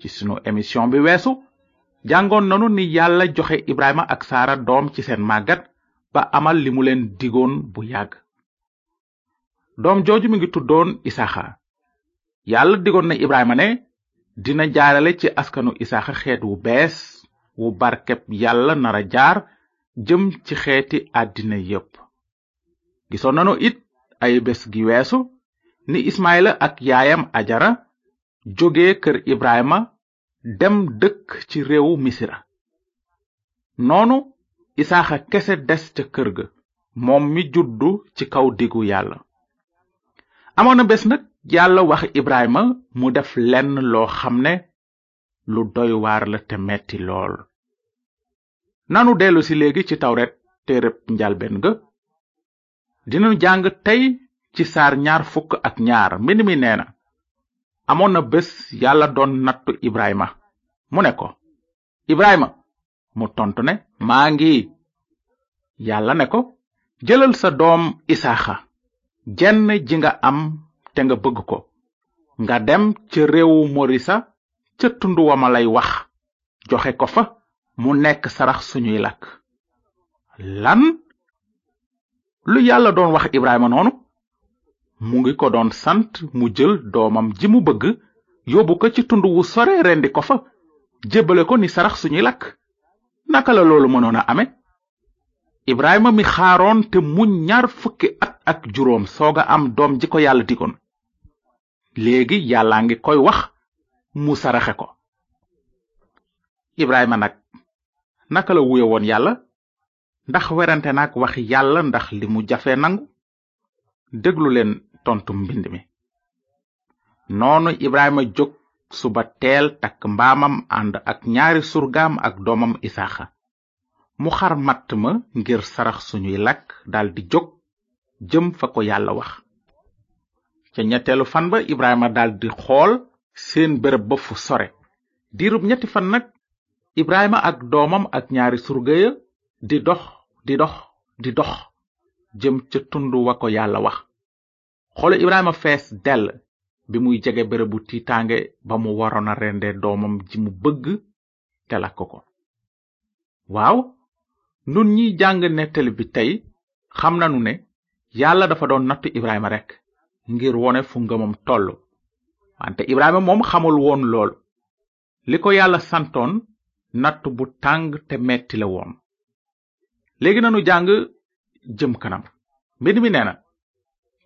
ci sunu émission bi weesu jàngoon nanu ni yàlla joxe ibrahima ak saara doom ci seen màggat ba amal li mu leen digoon bu yàgg doom jooju mi ngi tuddoon isaxa yàlla digoon na ibrahima ne dina jaarale ci askanu isaxa xeet wu bees wu barkeb yàlla nara jaar jëm ci xeeti àddina yépp gisoon nanu it ay bés gi weesu ni ismaayla ak yaayam ajara jóge kër ibrahima dem dëkk ci réewu misira noonu isaaxa kese des ca kër ga moom mi juddu ci kaw digu yàlla amoon na bés nag yàlla wax ibrahima mu def lenn loo xam ne lu doy waar la te metti lool nanu dellu si léegi ci tawret téereb njalbeen ga dina jàng tey ci saar ñaar fukk ak ñaar mbind mi nee na amoon na bés yàlla doon nattu ibrahima mu ne ko ibrahima mu tontu ne maa ngi yàlla ne ko jëlal sa doom isaaxa jenn ji nga am te nga bëgg ko nga dem ca réewu morisa ca tund wa ma lay wax joxe ko fa mu nekk sarax suñuy lakk lan lu yàlla doon wax Ibrahima noonu mu ngi ko doon sant mu jël doomam ji mu bëgg yóbbu ko ci tund wu sore rendi ko fa jébbale ko ni sarax suñuy lakk naka la loolu mënoon a ame Ibrahima mi xaaroon te mu ñaar fukki at ak juróom sooga am doom ji ko yàlla digoon léegi yàlla ngi koy wax mu saraxe ko ibrahima nag naka la wuye woon yàlla ndax werante nag wax yàlla ndax li mu jafe nangu déglu leen tontu mbind mi noonu ibrahima jóg suba teel takk mbaamam ànd ak ñaari surgaam ak doomam isaaxa mu xar matt ma ngir sarax suñuy lakk daldi jóg jëm fa ko yàlla wax ca ñetteelu fan ba ibrahima daldi xool seen bërëb ba fu sore diirub ñetti fan nag ibrahima ak doomam ak ñaari surga ya di dox di dox di dox jëm ca tund wa ko yàlla wax xolu ibrahima fees dell bi muy jege bërëbu tiitaange ba mu waroon a rendee doomam ji mu bëgg te lakk ko waaw nun ñiy jàng nettali bi tey xam nanu ne yàlla dafa doon natt ibrahima rekk ngir wone fu ngëmam toll wante ibrahima moom xamul woon loolu li ko yàlla santoon natt bu tàng te metti la woon léegi nanu jàng jëm kanam mbind mi nee na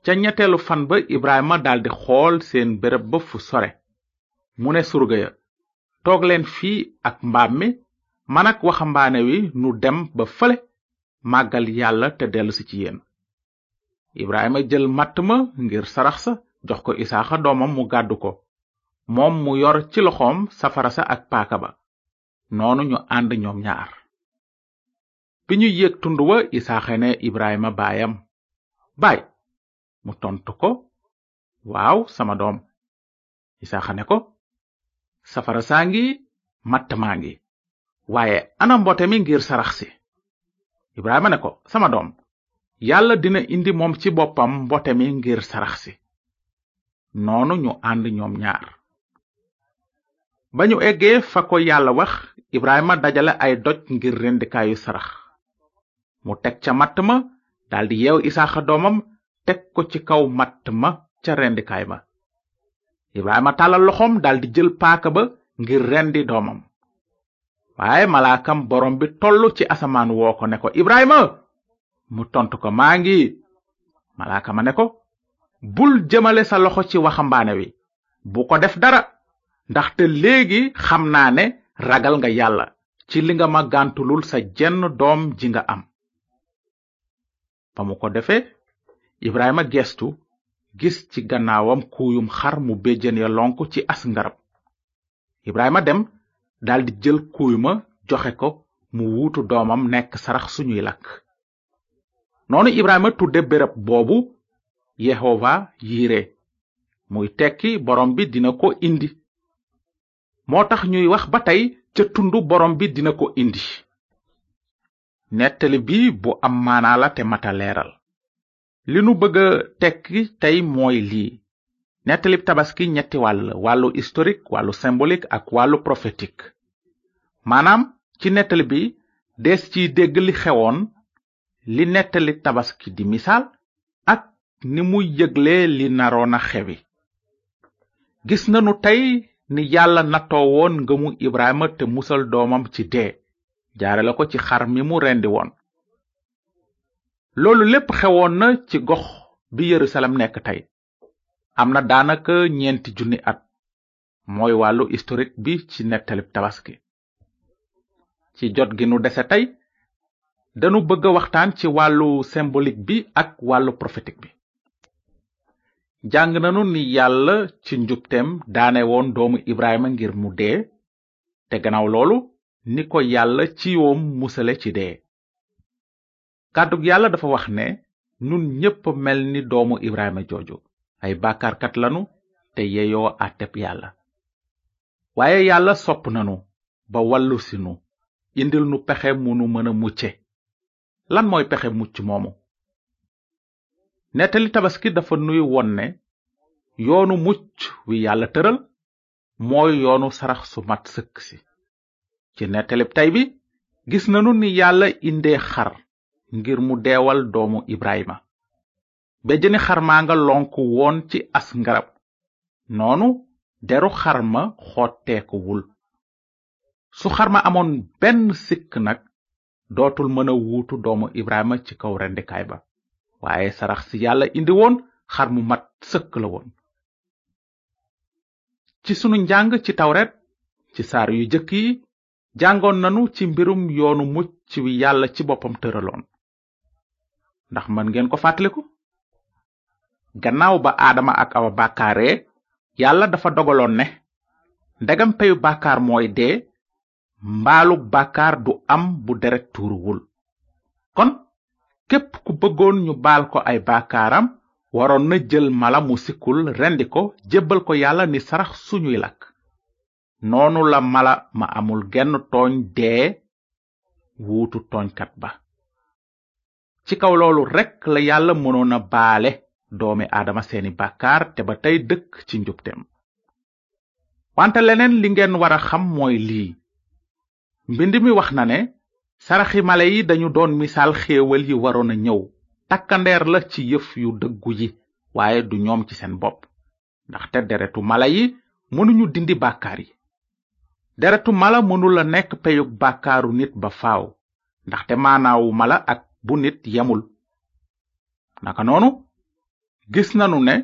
ca ñetteelu fan ba Ibrahima daldi xool seen bërëb ba fu sore mu ne surga ya toog leen fii ak mbaam mi man ak waxambaane wi nu dem ba fële màggal yàlla te dellusi ci yéen Ibrahima jël matt ma ngir sarax sa jox ko Isaaxa doomam mu gàddu ko moom mu yor ci loxoom safara sa ak paaka ba noonu ñu ànd ñoom ñaar bi ñu yéeg tund wa isaaxa ne ibrahima baayam baay mu tontu ko waaw sama doom isaaxa ne ko safara saa ngi matt maa ngi waaye ana mbote mi ngir sarax si ibrahima ne ko sama doom yàlla dina indi moom ci boppam mbote mi ngir sarax si noonu ñu ànd ñoom ñaar ba ñu eggee fa ko yàlla wax ibrahima dajale ay doj ngir rendikaayu sarax mu teg ca matt ma daldi yeew isaaxa doomam teg ko ci kaw matt ma ca rendikaay ma ibrahima tàllal loxoom daldi jël paaka ba ngir rendi doomam waaye malaakam borom bi tollu ci asamaan woo ko ne ko ibrahima mu tontu ko maa ngi malaaka ma ne ko bul jëmale sa loxo ci waxambaane wi bu ko def dara ndaxte léegi xam naa ne ragal nga yàlla ci li nga ma gàntulul sa jenn doom ji nga am ba mu ko defee ibrahima geestu gis ci gannaawam kuuyum xar mu béjjën ya lonk ci as ngarab ibrahima dem daldi jël kuuy ma joxe ko mu wuutu doomam nekk sarax suñuy lakk noonu ibrahima tudde béréb boobu yehova yiire muy tekki borom bi dina ko indi moo tax ñuy wax ba tey ca tundu borom bi dina ko indi nettali bi bu am maanaa la te mata leeral li nu bëgg a tekki tey mooy lii nettalib tabaski ñetti wàll wàllu historique wàllu symbolique ak wàllu prophétique maanaam ci nettali bi des ci dégg li xewoon li nettali tabaski di misaal ak ni mu yëgle li naroon a xewi gis nanu tey ni yàlla nattoo woon ngëmu ibrahima te musal doomam ci dee jaarale ko ci xar mi mu rendi woon loolu lépp xewoon na ci gox bi yerusalem nekk tey am na daanaka ñeenti junni at mooy wàllu historique bi ci nettalib tabaski ci jot gi nu dese tey danu bëgg a waxtaan ci wàllu symbolique bi ak wàllu prophétique bi jàng nanu ni yàlla ci njubteem daane woon doomu ibrahima ngir mu dee te gannaaw loolu ni ko yàlla ci yoom musale ci dee kàddug yàlla dafa wax ne nun ñépp mel ni doomu ibrahima jooju ay bàkkaarkat lanu te yeyoo àtteb yàlla waaye yàlla sopp nanu ba wallu si nu indil nu pexe mu nu mën a mucce lan mooy pexe mucc moomu nettali tabaski dafa nuy won ne yoonu mucc wi yàlla tëral mooy yoonu sarax su mat sëkk si ci nettalib tey bi gis nanu ni yàlla indee xar ngir mu deewal doomu ibrahima bejjani xar maa nga lonk woon ci as ngarab noonu deru xar ma xotteekuwul su xar ma amoon benn sikk nag dootul mën a wuutu doomu ibrahima ci kaw rendikaay ba waaye sarax si yàlla indi woon xar mu mat sëkk la woon ci sunu njàng ci tawret ci saar yu jëkk yi jàngoon nanu ci mbirum yoonu mucc ci wi yàlla ci boppam tëraloon ndax mën ngeen ko fàttaliku gannaaw ba aadama ak awa bàkkaaree yàlla dafa dogaloon ne ndegam peyu bàkkaar mooy dee mbaalu bàkkaar du am bu deret tuuruwul kon képp ku bëggoon ñu baal ko ay bàkkaaram waroon na jël mala mu sikkul rendi ko jébbal ko yàlla ni sarax suñuy lakk noonu la mala ma amul genn tooñ dee wuutu tooñkat ba ci kaw loolu rekk la yàlla mënoon a baale doomi aadama seeni bàkkaar te ba tey dëkk ci njubteem wante leneen li ngeen war a xam mooy lii mbind mi wax na ne saraxi mala yi dañu doon misaal xéewal yi waroon a ñëw takkandeer la ci yëf yu dëggu yi waaye du ñoom ci seen bopp ndaxte deretu mala yi mënuñu dindi bàkkaar yi deretu mala mënul a nekk peyug bàkkaaru nit ba faaw ndaxte maanaawu mala ak bu nit yemul naka noonu gis nanu ne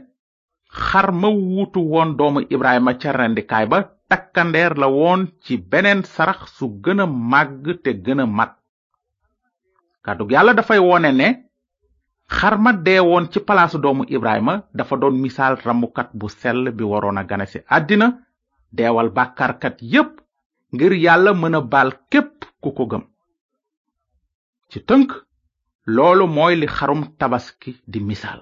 xar ma wuutu woon doomu Ibrahima ca rendikaay ba takkandeer la woon ci beneen sarax su gën a màgg te gën a mat kàddug yàlla dafay wone ne xar ma dee woon ci palaasu doomu Ibrahima dafa doon misaal rammukat bu sell bi waroon a gane ci àddina deewal bàkkaarkat yépp ngir yàlla mën a baal képp ku ko gëm ci tënk loolu mooy li xarum tabaski di misaal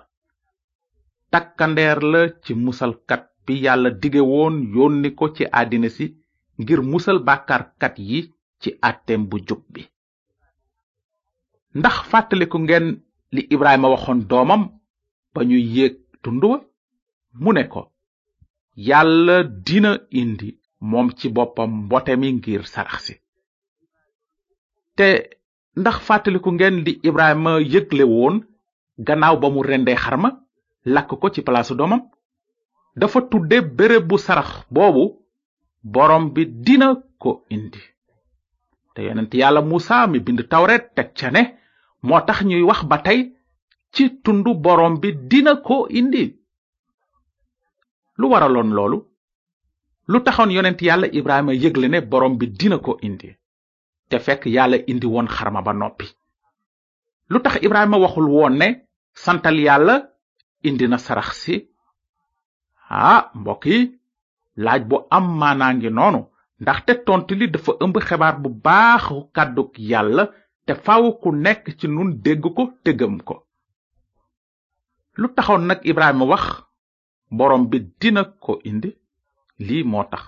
takkandeer la ci musalkat bi yàlla dige woon yónni ko ci àddina si ngir musal bàkkaarkat yi ci àtteem bu jub bi ndax fàttaliku ngeen li Ibrahima waxoon doomam ba ñuy yéeg tund wa mu ne ko yàlla dina indi moom ci boppam mbote mi ngir sarax si te ndax fàttaliku ngeen li Ibrahima yëgle woon gannaaw ba mu rendee xarma lakk ko ci palaasu doomam dafa tudde béréb bu sarax boobu borom bi dina ko indi te yonent yàlla Musa mi bind tawret teg ca ne moo tax ñuy wax ba tey ci tundu borom bi dina ko indi lu waraloon loolu lu taxoon yonent yàlla Ibrahima yëgle ne borom bi dina ko indi te fekk yàlla indi woon xarma ba noppi lu tax Ibrahima waxul woon ne santal yàlla indi na sarax si ah mbokk yi laaj bu am maanaa ngi noonu ndaxte tontu li dafa ëmb xebaar bu baaxu kàddug yàlla te faaw ku nekk ci nun dégg ko te gëm ko lu taxoon nag Ibrahima wax boroom bi dina ko indi lii moo tax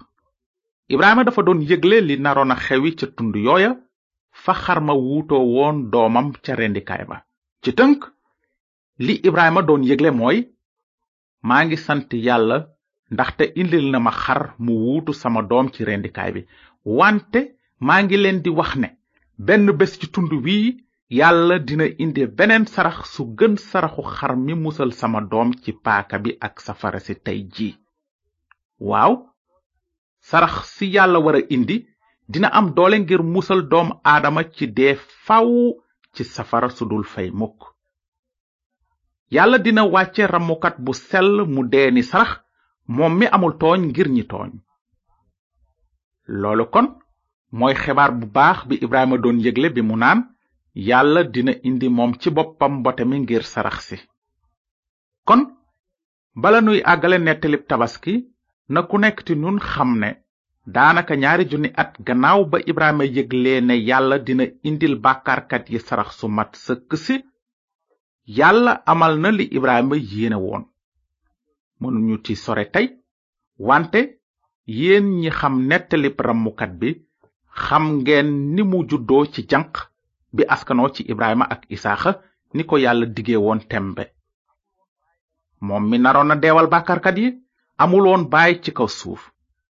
Ibrahima dafa doon yëgle li naroon a xewi ca tund yooya fa xarma wuutoo woon doomam ca rendikaay ba ci tënk li Ibrahima doon yëgle mooy maa ngi sant yàlla ndaxte indil na ma xar mu wuutu sama doom ci rendikaay bi wante maa ngi leen di wax ne benn bés ci tund wii yàlla dina indi beneen sarax su gën saraxu xar mi musal sama doom ci paaka bi ak safara si tey ji waaw sarax si yàlla wara indi dina am doole ngir musal doom aadama ci dee faw ci safara su dul fay mukk yàlla dina wàcce rammukat bu sell mu dee ni sarax moom mi amul tooñ ngir ñi tooñ loolu kon mooy xebaar bu baax bi Ibrahima doon yëgle bi mu naan yàlla dina indi moom ci boppam mbote mi ngir sarax si kon bala nuy àggale nettalib tabaski na ku nekk ci nun xam ne daanaka ñaari junni at gannaaw ba Ibrahima yëglee ne yàlla dina indil bàkkaarkat yi sarax su mat sëkk si yàlla amal na li Ibrahima yéene woon mënuñu ci sore tey wante yéen ñi xam nettalib rammukat bi xam ngeen ni mu juddoo ci janq bi askanoo ci ibrahima ak isaaxa ni ko yàlla dige woon tembe moom mi naroon a deewal bàkkaarkat yi amuloon baay ci kaw suuf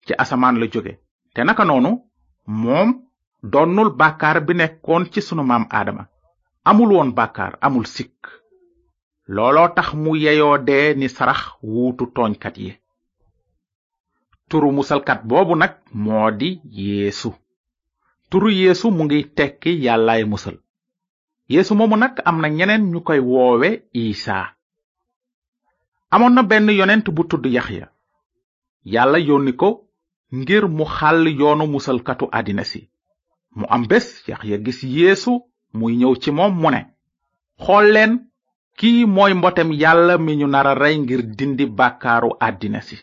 ci asamaan la jóge te naka noonu moom donnul bàkkaar bi nekkoon ci sunu maam aadama amul woon bàkkaar amul sikk looloo tax mu yeyoo dee ni sarax wuutu tooñkat yi turu musalkat boobu nag moo di yeesu turu yeesu mu ngi tekki yàllaay musal yeesu moomu nag am na ñeneen ñu koy woowe isaa amoon na benn yonent bu tudd yaxya yàlla yónni ko ngir mu xàll yoonu musalkatu àddina si mu am bés yaxya gis yéesu muy ñëw ci moom mu ne xool leen kii mooy mbotem yàlla mi ñu nara rey ngir dindi bàkkaaru àddina si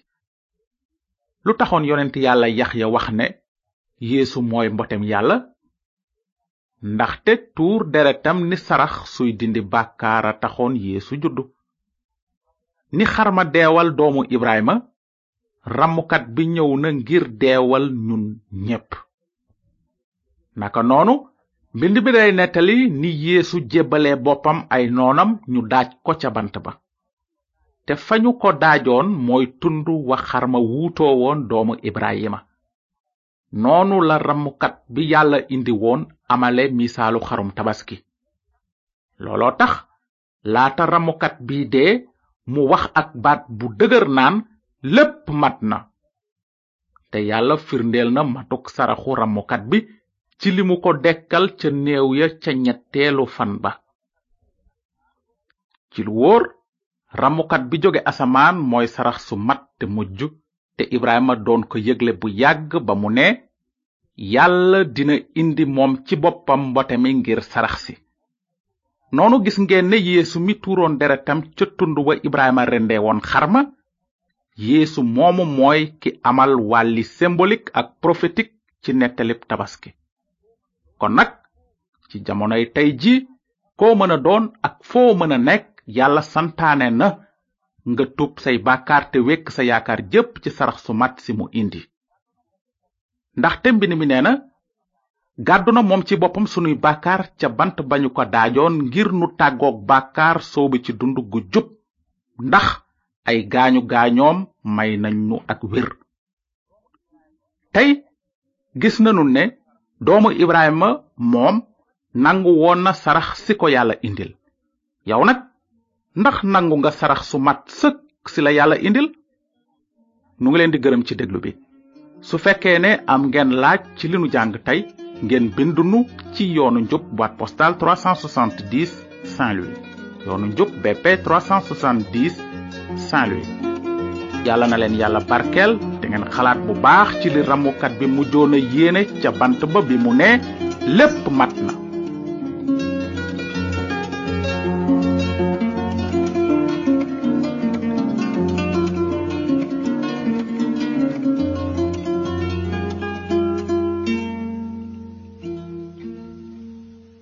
lu taxoon yonent yàlla yaxya wax ne yéesu mooy mbotem yàlla ndaxte tuur deretam ni sarax suy dindi bàkkaar a taxoon yeesu juddu ni xarma deewal doomu ibrahima rammukat bi ñëw na ngir deewal ñun ñépp naka noonu mbind bi day nettali ni yeesu jébbale boppam ay noonam ñu daaj ko ca bant ba te fa ñu ko daajoon mooy tund wa xarma wuutoo woon doomu ibrahima noonu la rammukat bi yàlla indi woon amale misaalu xarum tabaski looloo tax laata rammukat bi dee mu wax ak baat bu dëgër naan lépp mat na te yàlla firndeel na matuk saraxu rammukat bi ci li mu ko dekkal ca néew ya ca ñetteelu fan ba ci lu wóor ramukat bi jóge asamaan mooy sarax su mat te mujj te Ibrahima doon ko yëgle bu yàgg ba mu ne yàlla dina indi moom ci boppam mbote mi ngir sarax si noonu gis ngeen ne yeesu mi tuuroon deretam ca tund wa Ibrahima rendee woon xarma yeesu moomu mooy ki amal wàlli symbolique ak prophétique ci nettalib tabaski kon nag ci jamonoy tey ji koo mën a doon ak foo mën a nekk yàlla santaane na nga tub say bàkkaar te wekk sa yaakaar jépp ci sarax su mat si mu indi ndaxte mbind mi nee na gàddu na moom ci boppam sunuy bàkkaar ca bant ba ñu ko daajoon ngir nu tàggoog bàkkaar soobu ci dund gu jub ndax ay gaañu gaañoom may nañ nu ak wér tey gis nanu ne doomu Ibrahima moom nangu woon na sarax si ko yàlla indil yow nag ndax nangu nga sarax su mat sëkk si la yàlla indil nu ngi leen di gërëm ci déglu bi su fekkee ne am ngeen laaj ci li nu jàng tey ngeen bindunu ci yoonu njub boîte postale 370 Saint-Louis yoonu njub BP 370 Saint-Louis yàlla na leen yàlla barkeel te ngeen xalaat bu baax ci li ramukat bi mujjoon a yéene ca bant ba bi mu ne lépp mat na